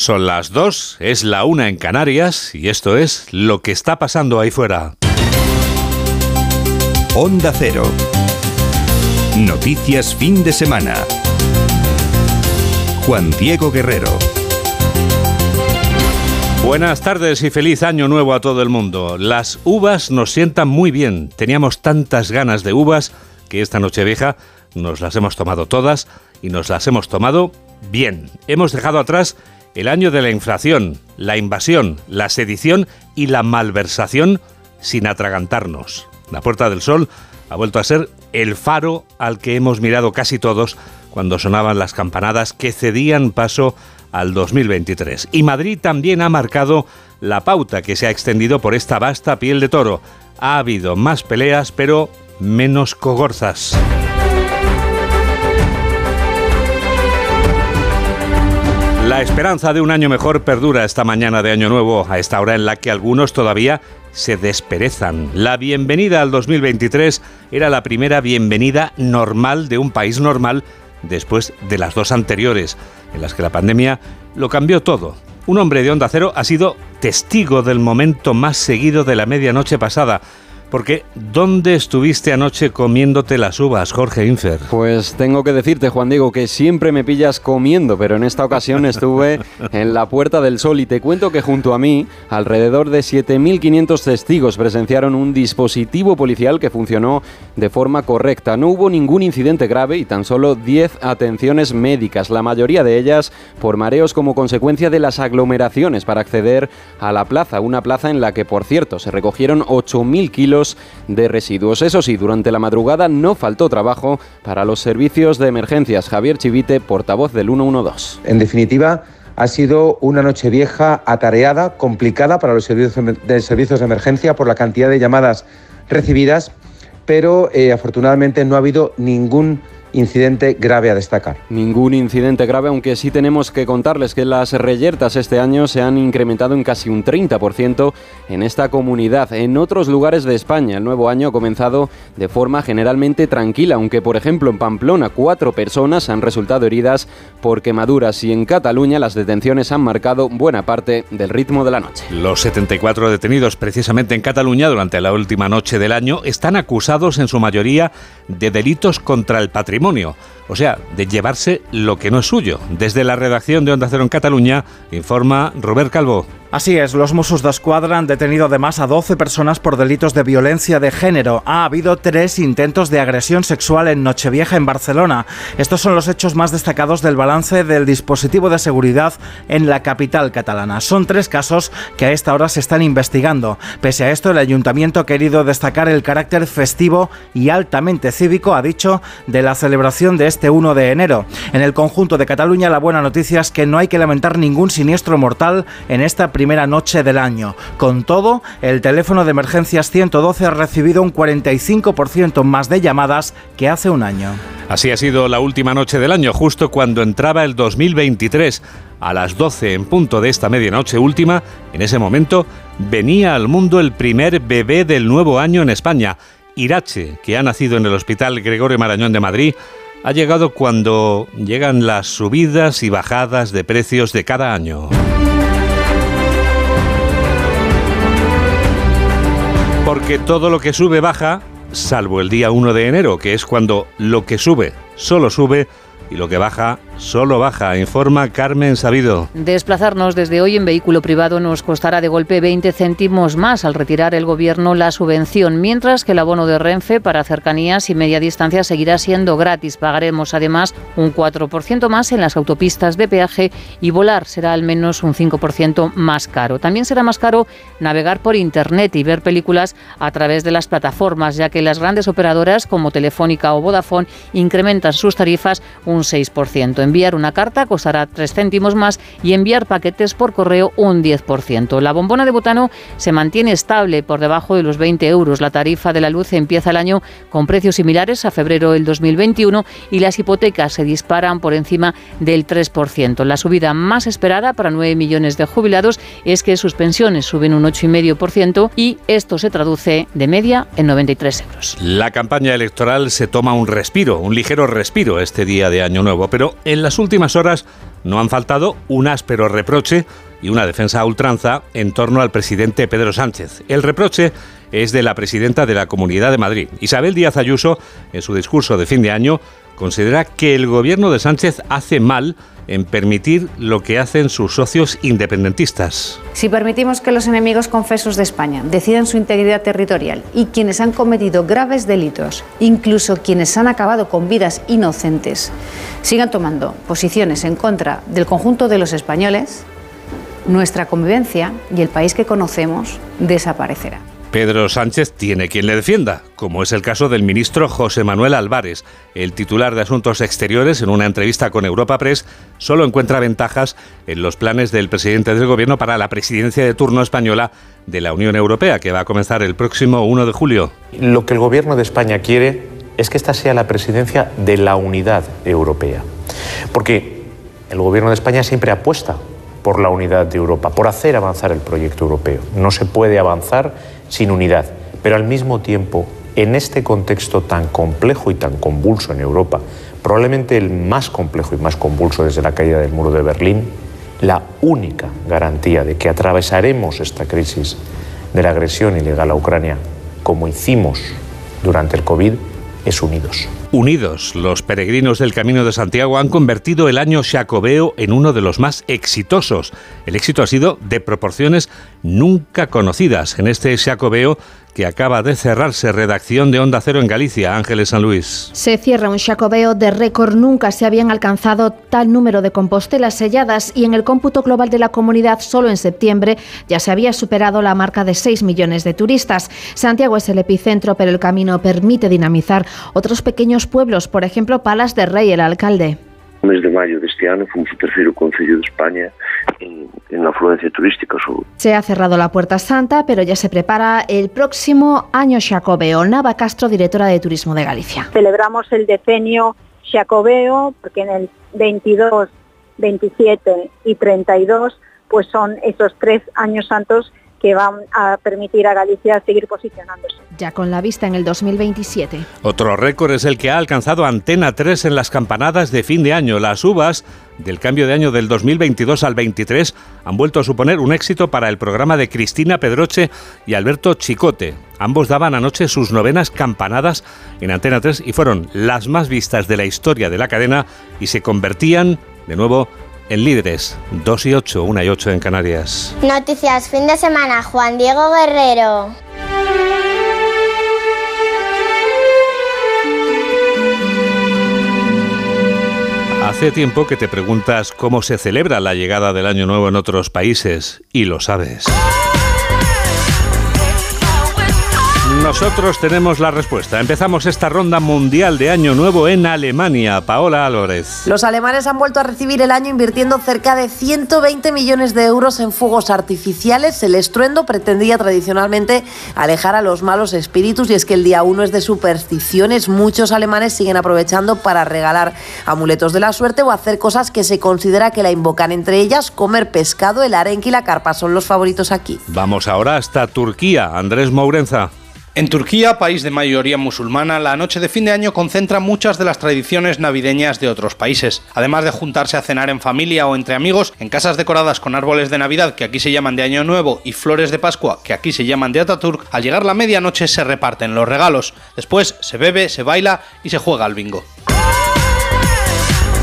Son las dos, es la una en Canarias y esto es lo que está pasando ahí fuera. Onda Cero. Noticias fin de semana. Juan Diego Guerrero. Buenas tardes y feliz año nuevo a todo el mundo. Las uvas nos sientan muy bien. Teníamos tantas ganas de uvas que esta noche vieja nos las hemos tomado todas y nos las hemos tomado bien. Hemos dejado atrás el año de la inflación, la invasión, la sedición y la malversación sin atragantarnos. La Puerta del Sol ha vuelto a ser el faro al que hemos mirado casi todos cuando sonaban las campanadas que cedían paso al 2023. Y Madrid también ha marcado la pauta que se ha extendido por esta vasta piel de toro. Ha habido más peleas, pero menos cogorzas. La esperanza de un año mejor perdura esta mañana de Año Nuevo, a esta hora en la que algunos todavía se desperezan. La bienvenida al 2023 era la primera bienvenida normal de un país normal después de las dos anteriores, en las que la pandemia lo cambió todo. Un hombre de Onda Cero ha sido testigo del momento más seguido de la medianoche pasada, porque ¿dónde estuviste anoche comiéndote las uvas, Jorge Infer? Pues tengo que decirte, Juan Diego, que siempre me pillas comiendo, pero en esta ocasión estuve en la Puerta del Sol y te cuento que junto a mí, alrededor de 7.500 testigos presenciaron un dispositivo policial que funcionó de forma correcta. No hubo ningún incidente grave y tan solo 10 atenciones médicas, la mayoría de ellas por mareos como consecuencia de las aglomeraciones para acceder a la plaza, una plaza en la que, por cierto, se recogieron 8.000 kilos de residuos. Eso sí, durante la madrugada no faltó trabajo para los servicios de emergencias. Javier Chivite, portavoz del 112. En definitiva, ha sido una noche vieja atareada, complicada para los servicios de, emergencia por la cantidad de llamadas recibidas, pero eh, afortunadamente no ha habido ningún incidente grave a destacar. Ningún incidente grave, aunque sí tenemos que contarles que las reyertas este año se han incrementado en casi un 30% en esta comunidad. En otros lugares de España, el nuevo año ha comenzado de forma generalmente tranquila, aunque por ejemplo en Pamplona cuatro personas han resultado heridas por quemaduras y en Cataluña las detenciones han marcado buena parte del ritmo de la noche. Los 74 detenidos precisamente en Cataluña durante la última noche del año están acusados en su mayoría de delitos contra el patrimonio o sea, de llevarse lo que no es suyo. Desde la redacción de Onda Cero en Cataluña, informa Robert Calvo. Así es, los Mossos de Escuadra han detenido además a 12 personas por delitos de violencia de género. Ha habido tres intentos de agresión sexual en Nochevieja en Barcelona. Estos son los hechos más destacados del balance del dispositivo de seguridad en la capital catalana. Son tres casos que a esta hora se están investigando. Pese a esto, el ayuntamiento ha querido destacar el carácter festivo y altamente cívico, ha dicho, de la celebración de este 1 de enero. En el conjunto de Cataluña, la buena noticia es que no hay que lamentar ningún siniestro mortal en esta primera noche del año. Con todo, el teléfono de emergencias 112 ha recibido un 45% más de llamadas que hace un año. Así ha sido la última noche del año, justo cuando entraba el 2023. A las 12 en punto de esta medianoche última, en ese momento, venía al mundo el primer bebé del nuevo año en España. Irache, que ha nacido en el Hospital Gregorio Marañón de Madrid, ha llegado cuando llegan las subidas y bajadas de precios de cada año. Porque todo lo que sube baja, salvo el día 1 de enero, que es cuando lo que sube solo sube y lo que baja solo baja, informa Carmen Sabido. Desplazarnos desde hoy en vehículo privado nos costará de golpe 20 céntimos más al retirar el gobierno la subvención, mientras que el abono de Renfe para cercanías y media distancia seguirá siendo gratis. Pagaremos además un 4% más en las autopistas de peaje y volar será al menos un 5% más caro. También será más caro navegar por Internet y ver películas a través de las plataformas, ya que las grandes operadoras como Telefónica o Vodafone incrementan sus tarifas un 6% enviar una carta costará 3 céntimos más y enviar paquetes por correo un 10%. La bombona de butano se mantiene estable por debajo de los 20 euros. La tarifa de la luz empieza el año con precios similares a febrero del 2021 y las hipotecas se disparan por encima del 3%. La subida más esperada para 9 millones de jubilados es que sus pensiones suben un 8,5% y esto se traduce de media en 93 euros. La campaña electoral se toma un respiro, un ligero respiro este día de Año Nuevo, pero en en las últimas horas no han faltado un áspero reproche y una defensa a ultranza en torno al presidente Pedro Sánchez. El reproche es de la presidenta de la Comunidad de Madrid. Isabel Díaz Ayuso, en su discurso de fin de año, considera que el gobierno de Sánchez hace mal en permitir lo que hacen sus socios independentistas. Si permitimos que los enemigos confesos de España decidan su integridad territorial y quienes han cometido graves delitos, incluso quienes han acabado con vidas inocentes, sigan tomando posiciones en contra del conjunto de los españoles, nuestra convivencia y el país que conocemos desaparecerá. Pedro Sánchez tiene quien le defienda, como es el caso del ministro José Manuel Álvarez. El titular de Asuntos Exteriores, en una entrevista con Europa Press, solo encuentra ventajas en los planes del presidente del Gobierno para la presidencia de turno española de la Unión Europea, que va a comenzar el próximo 1 de julio. Lo que el Gobierno de España quiere es que esta sea la presidencia de la unidad europea. Porque el Gobierno de España siempre apuesta por la unidad de Europa, por hacer avanzar el proyecto europeo. No se puede avanzar sin unidad, pero al mismo tiempo, en este contexto tan complejo y tan convulso en Europa, probablemente el más complejo y más convulso desde la caída del muro de Berlín, la única garantía de que atravesaremos esta crisis de la agresión ilegal a Ucrania como hicimos durante el COVID es unidos. Unidos, los peregrinos del Camino de Santiago han convertido el año Jacobeo en uno de los más exitosos. El éxito ha sido de proporciones nunca conocidas en este Jacobeo que acaba de cerrarse. Redacción de Onda Cero en Galicia, Ángeles San Luis. Se cierra un chacobeo de récord. Nunca se habían alcanzado tal número de compostelas selladas y en el cómputo global de la comunidad solo en septiembre ya se había superado la marca de 6 millones de turistas. Santiago es el epicentro, pero el camino permite dinamizar otros pequeños pueblos, por ejemplo Palas de Rey, el alcalde. El mes de mayo de este año fuimos el tercero Concello de España en, en la afluencia turística. Se ha cerrado la Puerta Santa, pero ya se prepara el próximo año Xacobeo. Nava Castro, directora de Turismo de Galicia. Celebramos el decenio Xacobeo porque en el 22, 27 y 32 pues son esos tres años santos que van a permitir a Galicia seguir posicionándose. Ya con la vista en el 2027. Otro récord es el que ha alcanzado Antena 3 en las campanadas de fin de año. Las uvas del cambio de año del 2022 al 23 han vuelto a suponer un éxito para el programa de Cristina Pedroche y Alberto Chicote. Ambos daban anoche sus novenas campanadas en Antena 3 y fueron las más vistas de la historia de la cadena y se convertían, de nuevo, en líderes. 2 y 8, 1 y 8 en Canarias. Noticias fin de semana, Juan Diego Guerrero. Hace tiempo que te preguntas cómo se celebra la llegada del Año Nuevo en otros países y lo sabes. Nosotros tenemos la respuesta. Empezamos esta ronda mundial de Año Nuevo en Alemania. Paola Álvarez. Los alemanes han vuelto a recibir el año invirtiendo cerca de 120 millones de euros en fuegos artificiales. El estruendo pretendía tradicionalmente alejar a los malos espíritus y es que el día 1 es de supersticiones. Muchos alemanes siguen aprovechando para regalar amuletos de la suerte o hacer cosas que se considera que la invocan. Entre ellas, comer pescado, el arenque y la carpa son los favoritos aquí. Vamos ahora hasta Turquía. Andrés Mourenza. En Turquía, país de mayoría musulmana, la noche de fin de año concentra muchas de las tradiciones navideñas de otros países. Además de juntarse a cenar en familia o entre amigos, en casas decoradas con árboles de Navidad, que aquí se llaman de Año Nuevo, y flores de Pascua, que aquí se llaman de Ataturk, al llegar la medianoche se reparten los regalos. Después se bebe, se baila y se juega al bingo.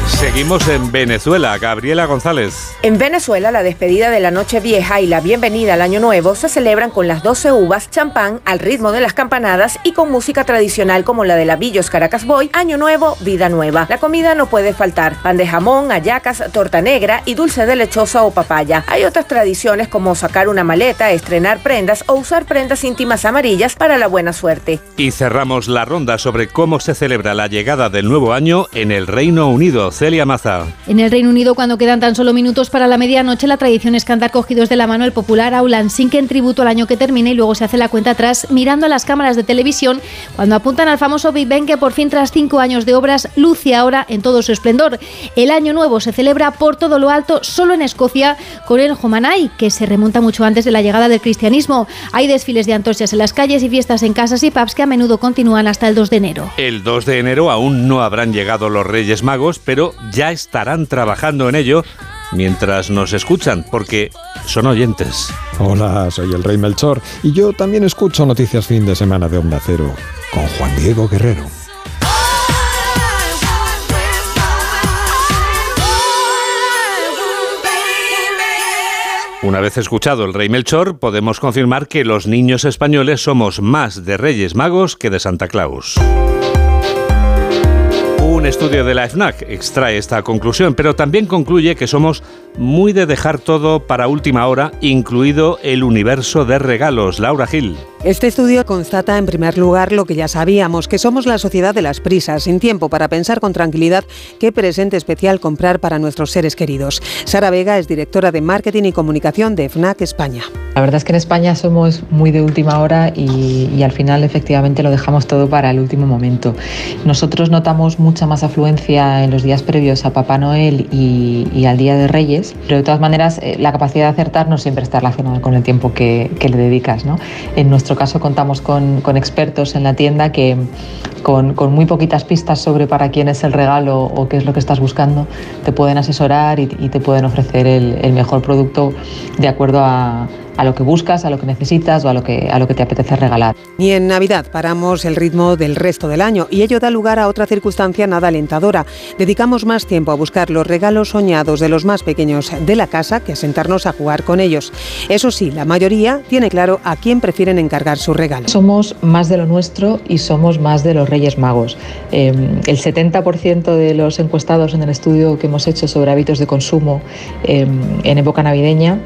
Seguimos en Venezuela. Gabriela González. En Venezuela, la despedida de la Noche Vieja y la bienvenida al Año Nuevo se celebran con las 12 uvas, champán, al ritmo de las campanadas y con música tradicional como la de la Villos Caracas Boy, Año Nuevo, Vida Nueva. La comida no puede faltar: pan de jamón, hallacas, torta negra y dulce de lechosa o papaya. Hay otras tradiciones como sacar una maleta, estrenar prendas o usar prendas íntimas amarillas para la buena suerte. Y cerramos la ronda sobre cómo se celebra la llegada del nuevo año en el Reino Unido. Celia Maza. En el Reino Unido, cuando quedan tan solo minutos para la medianoche, la tradición es cantar cogidos de la mano el popular Aulan Sink en tributo al año que termina y luego se hace la cuenta atrás mirando a las cámaras de televisión cuando apuntan al famoso Big Bang que por fin tras cinco años de obras luce ahora en todo su esplendor. El año nuevo se celebra por todo lo alto solo en Escocia con el Homanai, que se remonta mucho antes de la llegada del cristianismo. Hay desfiles de antorchas en las calles y fiestas en casas y pubs que a menudo continúan hasta el 2 de enero. El 2 de enero aún no habrán llegado los Reyes Magos, pero hecho ya estarán trabajando en ello mientras nos escuchan, porque son oyentes. Hola, soy el Rey Melchor y yo también escucho noticias fin de semana de Onda Cero con Juan Diego Guerrero. Una vez escuchado el Rey Melchor, podemos confirmar que los niños españoles somos más de Reyes Magos que de Santa Claus. Un estudio de la FNAC extrae esta conclusión, pero también concluye que somos muy de dejar todo para última hora, incluido el universo de regalos. Laura Gil. Este estudio constata en primer lugar lo que ya sabíamos, que somos la sociedad de las prisas, sin tiempo para pensar con tranquilidad qué presente especial comprar para nuestros seres queridos. Sara Vega es directora de Marketing y Comunicación de FNAC España. La verdad es que en España somos muy de última hora y, al final efectivamente lo dejamos todo para el último momento. Nosotros notamos mucha más afluencia en los días previos a Papá Noel y, y al Día de Reyes, pero de todas maneras eh, la capacidad de acertar no siempre está relacionada con el tiempo que, que le dedicas. ¿no? En nuestro caso contamos con, con expertos en la tienda que con, con, muy poquitas pistas sobre para quién es el regalo o qué es lo que estás buscando, te pueden asesorar y, y te pueden ofrecer el, el mejor producto de acuerdo a a lo que buscas, a lo que necesitas o a lo que, a lo que te apetece regalar. Y en Navidad paramos el ritmo del resto del año y ello da lugar a otra circunstancia nada alentadora. Dedicamos más tiempo a buscar los regalos soñados de los más pequeños de la casa que a sentarnos a jugar con ellos. Eso sí, la mayoría tiene claro a quién prefieren encargar su regalo. Somos más de lo nuestro y somos más de los Reyes Magos. Eh, el 70% de los encuestados en el estudio que hemos hecho sobre hábitos de consumo eh, en época navideña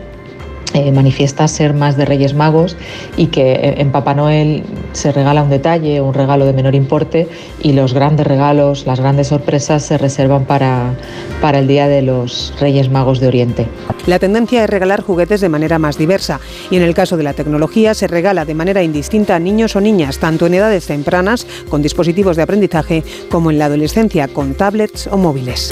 eh, manifiesta ser más de Reyes Magos y que en Papá Noel se regala un detalle, un regalo de menor importe y los grandes regalos, las grandes sorpresas se reservan para, para el Día de los Reyes Magos de Oriente. La tendencia es regalar juguetes de manera más diversa y en el caso de la tecnología se regala de manera indistinta a niños o niñas, tanto en edades tempranas con dispositivos de aprendizaje como en la adolescencia con tablets o móviles.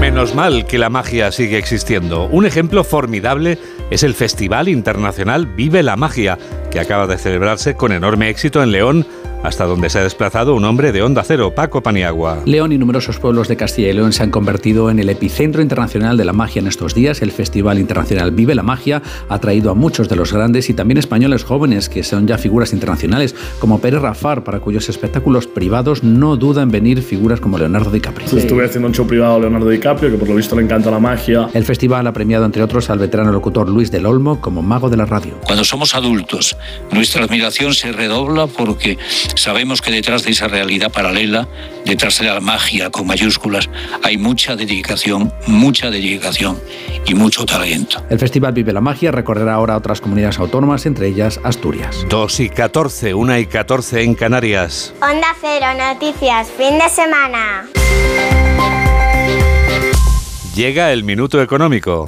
Menos mal que la magia sigue existiendo. Un ejemplo formidable es el Festival Internacional Vive la Magia, que acaba de celebrarse con enorme éxito en León hasta donde se ha desplazado un hombre de Onda Cero, Paco Paniagua. León y numerosos pueblos de Castilla y León se han convertido en el epicentro internacional de la magia en estos días. El Festival Internacional Vive la Magia ha traído a muchos de los grandes y también españoles jóvenes que son ya figuras internacionales, como Pérez Rafar, para cuyos espectáculos privados no duda en venir figuras como Leonardo DiCaprio. Sí. Estuve haciendo un show privado a Leonardo DiCaprio, que por lo visto le encanta la magia. El festival ha premiado, entre otros, al veterano locutor Luis del Olmo como mago de la radio. Cuando somos adultos, nuestra admiración se redobla porque sabemos que detrás de esa realidad paralela, detrás de la magia con mayúsculas, hay mucha dedicación, mucha dedicación y mucho talento. El Festival Vive la Magia recorrerá ahora otras comunidades autónomas, entre ellas Asturias. 2 y 14, 1 y 14 en Canarias. Onda Cero, noticias, fin de semana. Llega el minuto económico.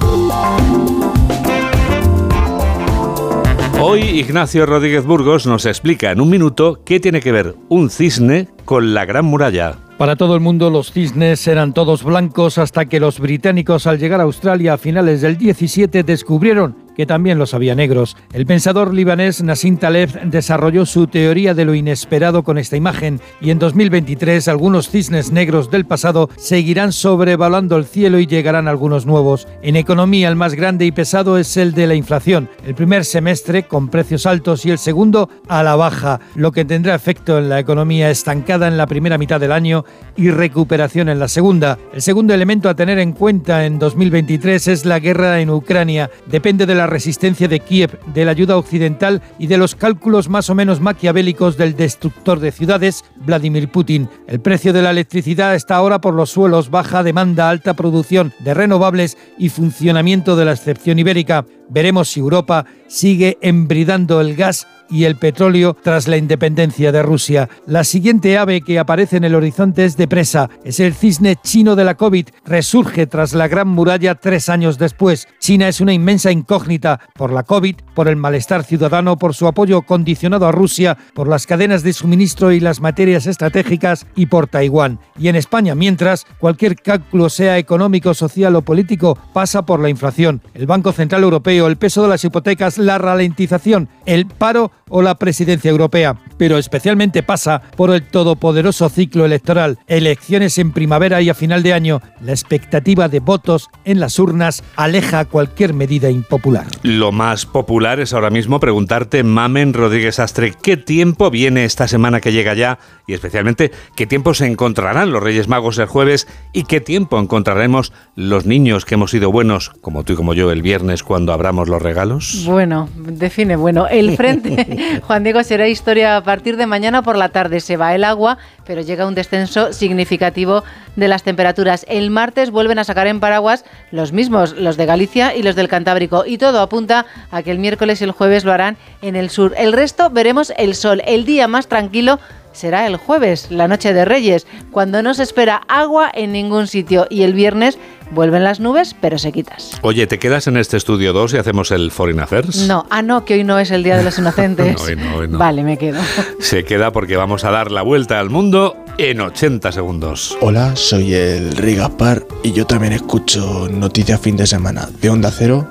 Hoy Ignacio Rodríguez Burgos nos explica en un minuto qué tiene que ver un cisne con la Gran Muralla. Para todo el mundo los cisnes eran todos blancos hasta que los británicos al llegar a Australia a finales del 17 descubrieron que también los había negros. El pensador libanés Nassim Taleb desarrolló su teoría de lo inesperado con esta imagen y en 2023 algunos cisnes negros del pasado seguirán sobrevolando el cielo y llegarán algunos nuevos. En economía el más grande y pesado es el de la inflación. El primer semestre con precios altos y el segundo a la baja, lo que tendrá efecto en la economía estancada en la primera mitad del año y recuperación en la segunda. El segundo elemento a tener en cuenta en 2023 es la guerra en Ucrania. Depende de la resistencia de Kiev, de la ayuda occidental y de los cálculos más o menos maquiavélicos del destructor de ciudades, Vladimir Putin. El precio de la electricidad está ahora por los suelos, baja demanda, alta producción de renovables y funcionamiento de la excepción ibérica. Veremos si Europa sigue embridando el gas y el petróleo tras la independencia de Rusia. La siguiente ave que aparece en el horizonte es de presa. Es el cisne chino de la COVID. Resurge tras la gran muralla tres años después. China es una inmensa incógnita por la COVID, por el malestar ciudadano, por su apoyo condicionado a Rusia, por las cadenas de suministro y las materias estratégicas y por Taiwán. Y en España, mientras, cualquier cálculo sea económico, social o político pasa por la inflación. El Banco Central Europeo, el peso de las hipotecas, la ralentización, el paro o la presidencia europea, pero especialmente pasa por el todopoderoso ciclo electoral, elecciones en primavera y a final de año. La expectativa de votos en las urnas aleja cualquier medida impopular. Lo más popular es ahora mismo preguntarte, Mamen Rodríguez Astre, ¿qué tiempo viene esta semana que llega ya? Y especialmente, ¿qué tiempo se encontrarán los Reyes Magos el jueves? ¿Y qué tiempo encontraremos los niños que hemos sido buenos, como tú y como yo, el viernes cuando abramos los regalos? Bueno, define, bueno, el frente, Juan Diego, será historia a partir de mañana por la tarde. Se va el agua, pero llega un descenso significativo de las temperaturas. El martes vuelven a sacar en paraguas los mismos, los de Galicia y los del Cantábrico. Y todo apunta a que el miércoles y el jueves lo harán en el sur. El resto veremos el sol. El día más tranquilo será el jueves, la noche de Reyes, cuando no se espera agua en ningún sitio. Y el viernes vuelven las nubes, pero se quitas. Oye, ¿te quedas en este estudio 2 y hacemos el Foreign Affairs? No, ah, no, que hoy no es el Día de los Inocentes. No, hoy no, hoy no. Vale, me quedo. Se queda porque vamos a dar la vuelta al mundo en 80 segundos. Hola, soy el Rey Gaspar y yo también escucho Noticias Fin de Semana de Onda Cero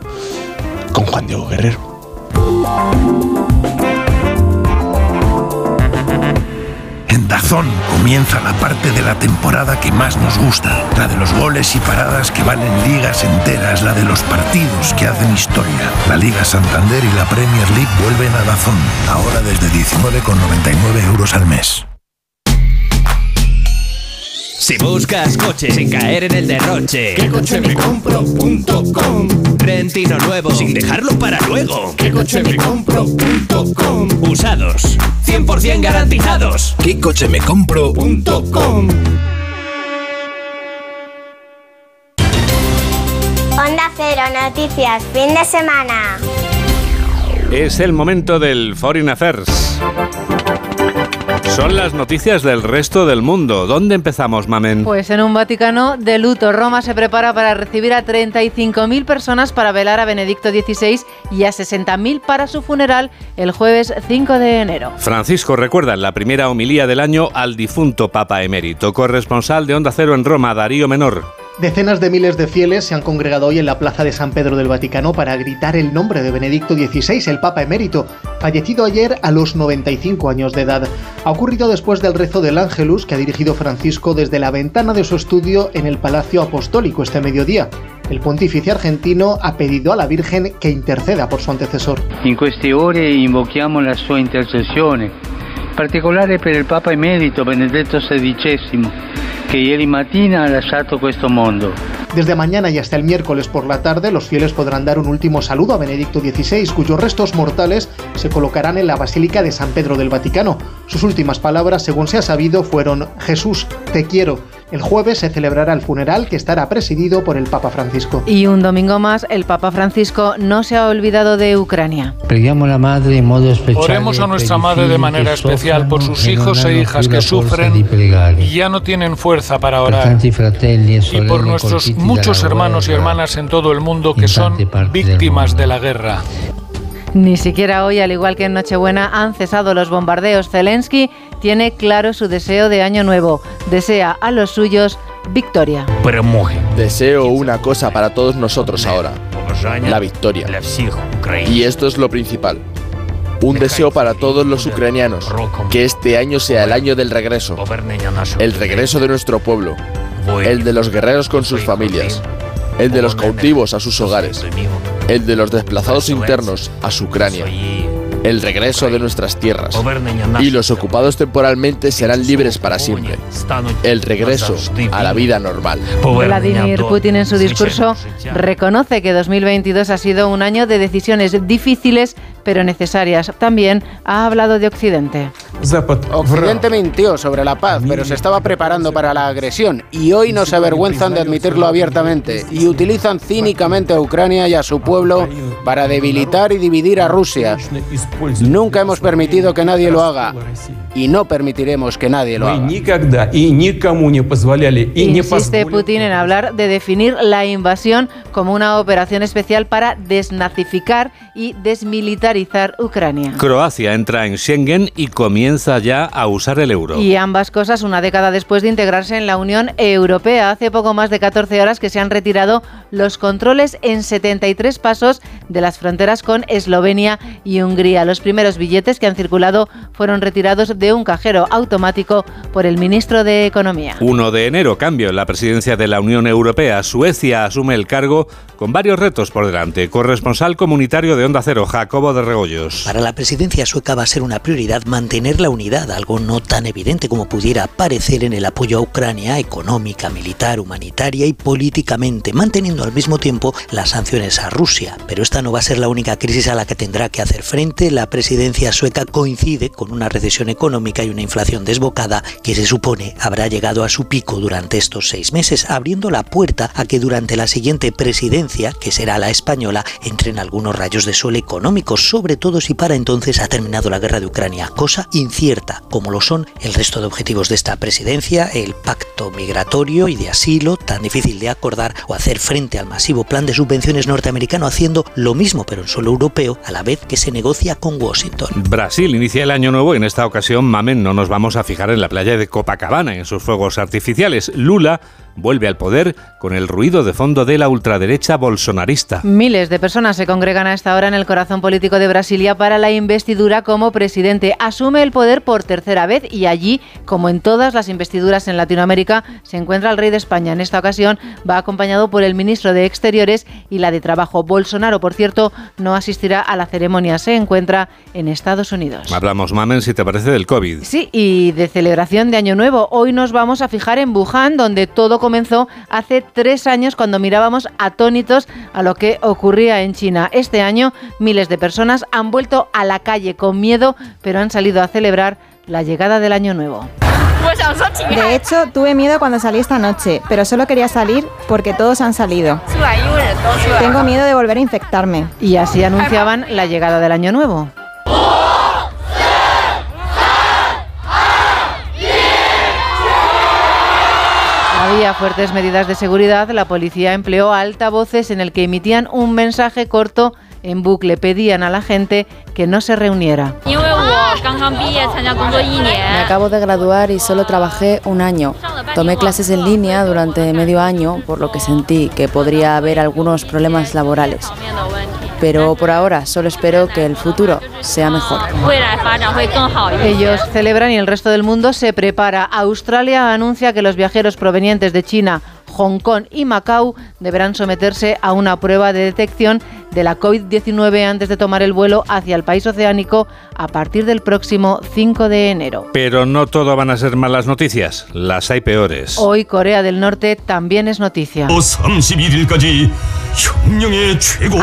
con Juan Diego Guerrero. Dazón comienza la parte de la temporada que más nos gusta, la de los goles y paradas que valen ligas enteras, la de los partidos que hacen historia. La Liga Santander y la Premier League vuelven a Dazón, ahora desde 19,99 euros al mes. Si buscas coche sin caer en el derroche, ¿Qué coche me compro.com? Rentino nuevo sin dejarlo para luego. ¿Qué coche me compro.com? Usados, 100% garantizados. ¿Qué coche me compro.com? Onda Cero Noticias, fin de semana. Es el momento del Foreign Affairs. Son las noticias del resto del mundo. ¿Dónde empezamos, Mamen? Pues en un Vaticano de luto, Roma se prepara para recibir a 35.000 personas para velar a Benedicto XVI y a 60.000 para su funeral el jueves 5 de enero. Francisco recuerda en la primera homilía del año al difunto Papa Emérito, corresponsal de Onda Cero en Roma, Darío Menor. Decenas de miles de fieles se han congregado hoy en la Plaza de San Pedro del Vaticano para gritar el nombre de Benedicto XVI, el Papa emérito, fallecido ayer a los 95 años de edad. Ha ocurrido después del rezo del Ángelus que ha dirigido Francisco desde la ventana de su estudio en el Palacio Apostólico este mediodía. El pontífice argentino ha pedido a la Virgen que interceda por su antecesor. In queste ore invochiamo la sua intercessione, in particolare per il Papa emerito Benedetto XVI, che ieri mattina ha lasciato questo mondo. Desde mañana y hasta el miércoles por la tarde, los fieles podrán dar un último saludo a Benedicto XVI, cuyos restos mortales se colocarán en la Basílica de San Pedro del Vaticano. Sus últimas palabras, según se ha sabido, fueron Jesús, te quiero. El jueves se celebrará el funeral que estará presidido por el Papa Francisco. Y un domingo más, el Papa Francisco no se ha olvidado de Ucrania. Oremos a nuestra madre de manera especial por sus hijos e hijas que sufren y ya no tienen fuerza para orar. Y por nuestros muchos hermanos y hermanas en todo el mundo que son víctimas de la guerra. Ni siquiera hoy, al igual que en Nochebuena, han cesado los bombardeos. Zelensky tiene claro su deseo de año nuevo. Desea a los suyos victoria. Deseo una cosa para todos nosotros ahora, la victoria. Y esto es lo principal. Un deseo para todos los ucranianos, que este año sea el año del regreso, el regreso de nuestro pueblo, el de los guerreros con sus familias, el de los cautivos a sus hogares, el de los desplazados internos a su Ucrania, el regreso de nuestras tierras. Y los ocupados temporalmente serán libres para siempre. El regreso a la vida normal. Vladimir Putin en su discurso reconoce que 2022 ha sido un año de decisiones difíciles pero necesarias. También ha hablado de Occidente. Occidente mintió sobre la paz, pero se estaba preparando para la agresión y hoy no se avergüenzan de admitirlo abiertamente y utilizan cínicamente a Ucrania y a su pueblo para debilitar y dividir a Rusia. Nunca hemos permitido que nadie lo haga y no permitiremos que nadie lo haga. Insiste Putin en hablar de definir la invasión como una operación especial para desnazificar y desmilitarizar Ucrania. Croacia entra en Schengen y comienza ya a usar el euro. Y ambas cosas una década después de integrarse en la Unión Europea. Hace poco más de 14 horas que se han retirado los controles en 73 pasos de las fronteras con Eslovenia y Hungría. Los primeros billetes que han circulado fueron retirados de un cajero automático por el ministro de Economía. 1 de enero, cambio en la presidencia de la Unión Europea. Suecia asume el cargo con varios retos por delante. Corresponsal comunitario de Onda Cero, Jacobo de Regoyos. Para la presidencia sueca va a ser una prioridad mantener la unidad, algo no tan evidente como pudiera parecer en el apoyo a Ucrania económica, militar, humanitaria y políticamente, manteniendo al mismo tiempo las sanciones a Rusia. Pero esta no va a ser la única crisis a la que tendrá que hacer frente. La presidencia sueca coincide con una recesión económica y una inflación desbocada que se supone habrá llegado a su pico durante estos seis meses, abriendo la puerta a que durante la siguiente presidencia, que será la española, entren algunos rayos de sol económicos, sobre todo si para entonces ha terminado la guerra de Ucrania, cosa incierta, como lo son el resto de objetivos de esta presidencia, el pacto migratorio y de asilo, tan difícil de acordar, o hacer frente al masivo plan de subvenciones norteamericano haciendo lo mismo pero en suelo europeo, a la vez que se negocia con Washington. Brasil inicia el año nuevo y en esta ocasión, mamen, no nos vamos a fijar en la playa de Copacabana, en sus fuegos artificiales. Lula vuelve al poder con el ruido de fondo de la ultraderecha bolsonarista. Miles de personas se congregan a esta hora en el corazón político de Brasilia para la investidura como presidente. Asume el poder por tercera vez y allí, como en todas las investiduras en Latinoamérica, se encuentra el rey de España. En esta ocasión va acompañado por el ministro de Exteriores y la de Trabajo. Bolsonaro, por cierto, no asistirá a la ceremonia. Se encuentra en Estados Unidos. Hablamos, Mamen, si te parece, del COVID. Sí, y de celebración de Año Nuevo. Hoy nos vamos a fijar en Wuhan, donde todo comenzó hace tres años cuando mirábamos atónitos a lo que ocurría en China. Este año miles de personas han vuelto a la calle con miedo, pero han salido a celebrar la llegada del Año Nuevo. De hecho, tuve miedo cuando salí esta noche, pero solo quería salir porque todos han salido. Tengo miedo de volver a infectarme. Y así anunciaban la llegada del Año Nuevo. Había fuertes medidas de seguridad. La policía empleó altavoces en el que emitían un mensaje corto en bucle. Pedían a la gente que no se reuniera. Me acabo de graduar y solo trabajé un año. Tomé clases en línea durante medio año, por lo que sentí que podría haber algunos problemas laborales. Pero por ahora solo espero que el futuro sea mejor. Ellos celebran y el resto del mundo se prepara. Australia anuncia que los viajeros provenientes de China, Hong Kong y Macao deberán someterse a una prueba de detección de la COVID-19 antes de tomar el vuelo hacia el país oceánico a partir del próximo 5 de enero. Pero no todo van a ser malas noticias, las hay peores. Hoy Corea del Norte también es noticia.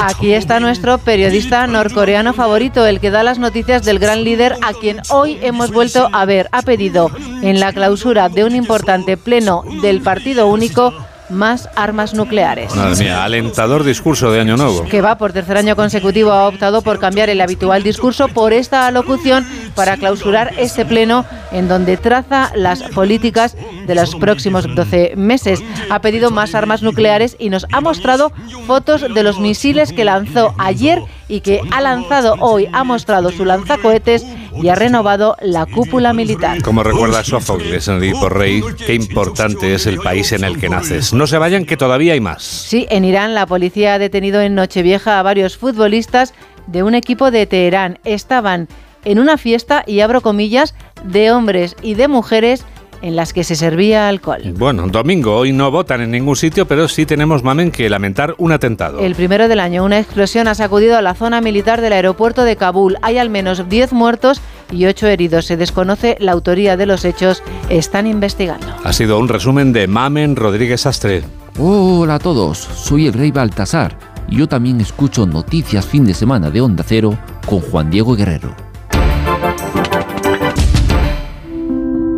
Aquí está nuestro periodista norcoreano favorito, el que da las noticias del gran líder a quien hoy hemos vuelto a ver. Ha pedido en la clausura de un importante pleno del Partido Único más armas nucleares. Madre mía, alentador discurso de Año Nuevo. Que va por tercer año consecutivo, ha optado por cambiar el habitual discurso por esta alocución para clausurar este pleno en donde traza las políticas de los próximos 12 meses. Ha pedido más armas nucleares y nos ha mostrado fotos de los misiles que lanzó ayer y que ha lanzado hoy. Ha mostrado su lanzacohetes y ha renovado la cúpula militar. Como recuerda Sófocles en Edipo Rey, qué importante es el país en el que naces. No se vayan, que todavía hay más. Sí, en Irán la policía ha detenido en Nochevieja a varios futbolistas de un equipo de Teherán. Estaban en una fiesta, y abro comillas, de hombres y de mujeres en las que se servía alcohol. Bueno, domingo, hoy no votan en ningún sitio, pero sí tenemos, mamen, que lamentar un atentado. El primero del año, una explosión ha sacudido a la zona militar del aeropuerto de Kabul. Hay al menos 10 muertos y 8 heridos. Se desconoce la autoría de los hechos. Están investigando. Ha sido un resumen de Mamen Rodríguez Astre. Hola a todos, soy el rey Baltasar yo también escucho noticias fin de semana de Onda Cero con Juan Diego Guerrero.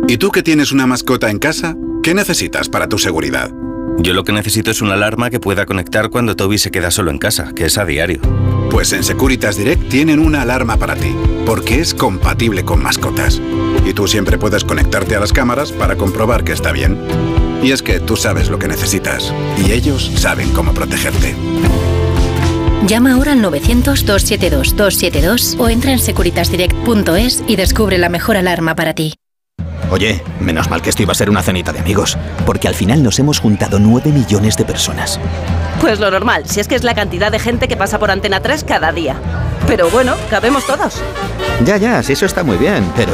¿Y tú que tienes una mascota en casa? ¿Qué necesitas para tu seguridad? Yo lo que necesito es una alarma que pueda conectar cuando Toby se queda solo en casa, que es a diario. Pues en Securitas Direct tienen una alarma para ti, porque es compatible con mascotas. Y tú siempre puedes conectarte a las cámaras para comprobar que está bien. Y es que tú sabes lo que necesitas, y ellos saben cómo protegerte. Llama ahora al 900-272-272 o entra en securitasdirect.es y descubre la mejor alarma para ti. Oye, menos mal que esto iba a ser una cenita de amigos, porque al final nos hemos juntado 9 millones de personas. Pues lo normal, si es que es la cantidad de gente que pasa por Antena 3 cada día. Pero bueno, cabemos todos. Ya, ya, sí, eso está muy bien, pero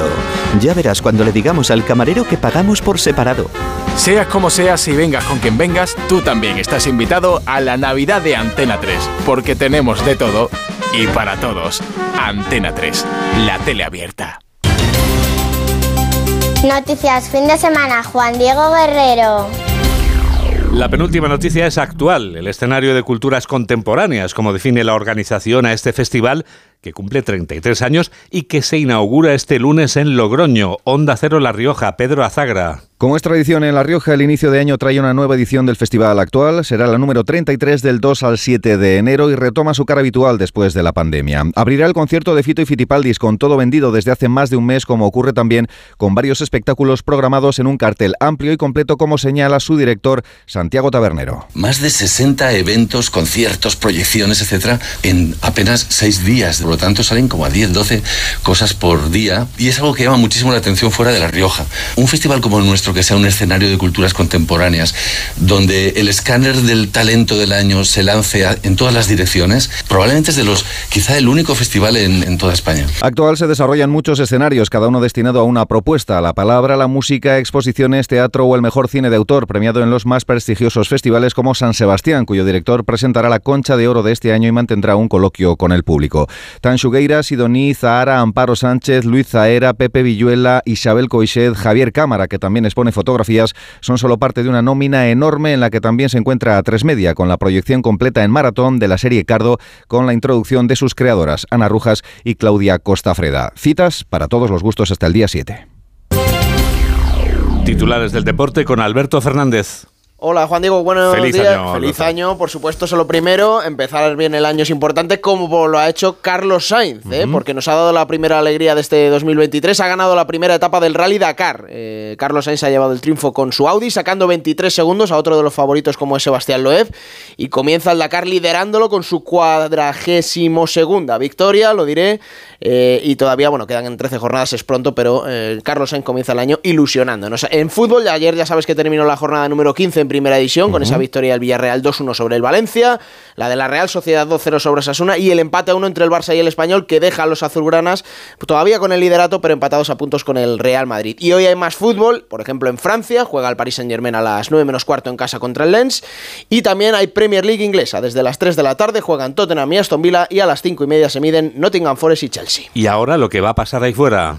ya verás cuando le digamos al camarero que pagamos por separado. Sea como sea, si vengas con quien vengas, tú también estás invitado a la Navidad de Antena 3, porque tenemos de todo y para todos. Antena 3, la tele abierta. Noticias fin de semana, Juan Diego Guerrero. La penúltima noticia es actual, el escenario de culturas contemporáneas, como define la organización a este festival que cumple 33 años y que se inaugura este lunes en Logroño, Onda Cero La Rioja, Pedro Azagra. Como es tradición en La Rioja, el inicio de año trae una nueva edición del festival actual. Será la número 33 del 2 al 7 de enero y retoma su cara habitual después de la pandemia. Abrirá el concierto de Fito y Fitipaldis con todo vendido desde hace más de un mes, como ocurre también con varios espectáculos programados en un cartel amplio y completo, como señala su director Santiago Tabernero. Más de 60 eventos, conciertos, proyecciones, etcétera, en apenas seis días. Por lo tanto, salen como a 10, 12 cosas por día y es algo que llama muchísimo la atención fuera de La Rioja. Un festival como el nuestro que sea un escenario de culturas contemporáneas, donde el escáner del talento del año se lance en todas las direcciones, probablemente es de los, quizá el único festival en, en toda España. Actual se desarrollan muchos escenarios, cada uno destinado a una propuesta, la palabra, la música, exposiciones, teatro o el mejor cine de autor, premiado en los más prestigiosos festivales como San Sebastián, cuyo director presentará la concha de oro de este año y mantendrá un coloquio con el público. Tan Sidoní, Zahara, Amparo Sánchez, Luis Zaera, Pepe Villuela, Isabel Coixet, Javier Cámara, que también es pone fotografías, son solo parte de una nómina enorme en la que también se encuentra a tres media, con la proyección completa en maratón de la serie Cardo, con la introducción de sus creadoras, Ana Rujas y Claudia Costafreda. Citas para todos los gustos hasta el día 7. Titulares del deporte con Alberto Fernández. Hola Juan Diego, buenos Feliz días. año, Feliz año, por supuesto, solo primero, empezar bien el año es importante, como lo ha hecho Carlos Sainz, ¿eh? Porque nos ha dado la primera alegría de este 2023, ha ganado la primera etapa del Rally Dakar. Eh, Carlos Sainz ha llevado el triunfo con su Audi, sacando 23 segundos a otro de los favoritos como es Sebastián Loeb, y comienza el Dakar liderándolo con su cuadragésimo segunda victoria, lo diré, eh, y todavía, bueno, quedan en 13 jornadas, es pronto, pero eh, Carlos Sainz comienza el año ilusionándonos. En fútbol, ayer ya sabes que terminó la jornada número 15 en primera edición, con esa victoria del Villarreal 2-1 sobre el Valencia, la de la Real Sociedad 2-0 sobre Sasuna y el empate a 1 entre el Barça y el Español que deja a los azulgranas todavía con el liderato, pero empatados a puntos con el Real Madrid. Y hoy hay más fútbol, por ejemplo en Francia, juega el Paris Saint Germain a las 9 menos cuarto en casa contra el Lens, y también hay Premier League inglesa, desde las 3 de la tarde juegan Tottenham y Aston Villa y a las 5 y media se miden Nottingham Forest y Chelsea. Y ahora lo que va a pasar ahí fuera.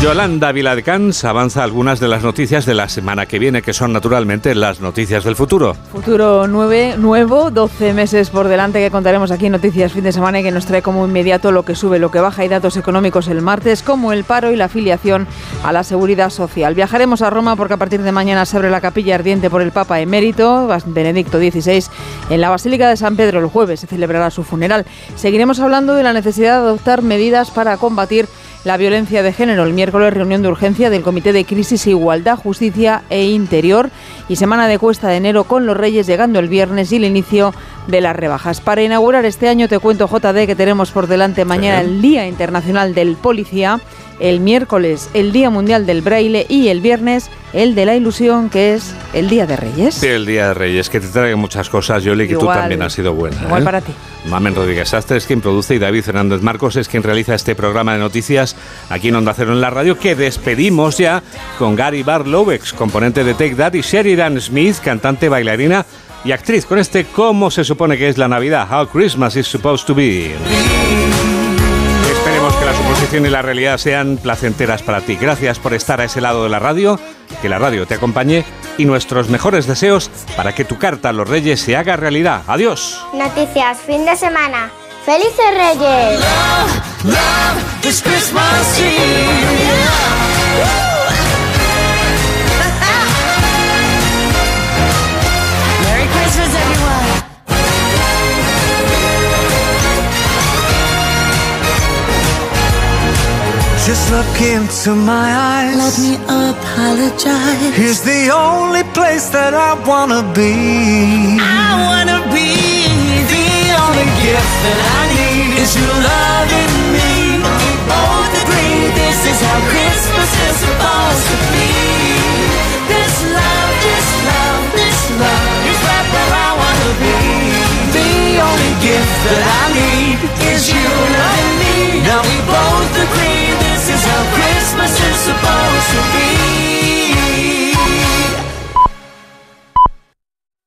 Yolanda Viladecans avanza algunas de las noticias de la semana que viene, que son naturalmente las noticias del futuro. Futuro 9, nuevo, 12 meses por delante que contaremos aquí Noticias Fin de Semana y que nos trae como inmediato lo que sube, lo que baja y datos económicos el martes, como el paro y la afiliación a la seguridad social. Viajaremos a Roma porque a partir de mañana se abre la capilla ardiente por el Papa emérito, Benedicto XVI, en la Basílica de San Pedro. El jueves se celebrará su funeral. Seguiremos hablando de la necesidad de adoptar medidas para combatir la violencia de género. El miércoles reunión de urgencia del Comité de Crisis, Igualdad, Justicia e Interior y semana de cuesta de enero con los Reyes llegando el viernes y el inicio de las rebajas. Para inaugurar este año te cuento JD que tenemos por delante mañana el Día Internacional del Policía, el miércoles el Día Mundial del Braille y el viernes el de la ilusión que es el Día de Reyes. Sí, el Día de Reyes, que te trae muchas cosas, Yoli, que tú también has sido buena. Igual ¿eh? para ti. Mamen Rodríguez Sastre es quien produce y David Fernández Marcos es quien realiza este programa de noticias aquí en Onda Cero en la radio que despedimos ya con Gary Barlow, ex componente de Take That y Sheridan Smith, cantante, bailarina y actriz con este ¿Cómo se supone que es la Navidad? How Christmas is supposed to be. Esperemos que la suposición y la realidad sean placenteras para ti. Gracias por estar a ese lado de la radio, que la radio te acompañe y nuestros mejores deseos para que tu carta a los reyes se haga realidad. Adiós. Noticias fin de semana. ¡Felices Reyes! This Christmas Just look into my eyes. Let me apologize. Here's the only place that I wanna be. I wanna be The only gift that I need is your love in me. We both agree this is how Christmas is supposed to be. This love, this love, this love is right where I wanna be. The only gift that I need is you to be.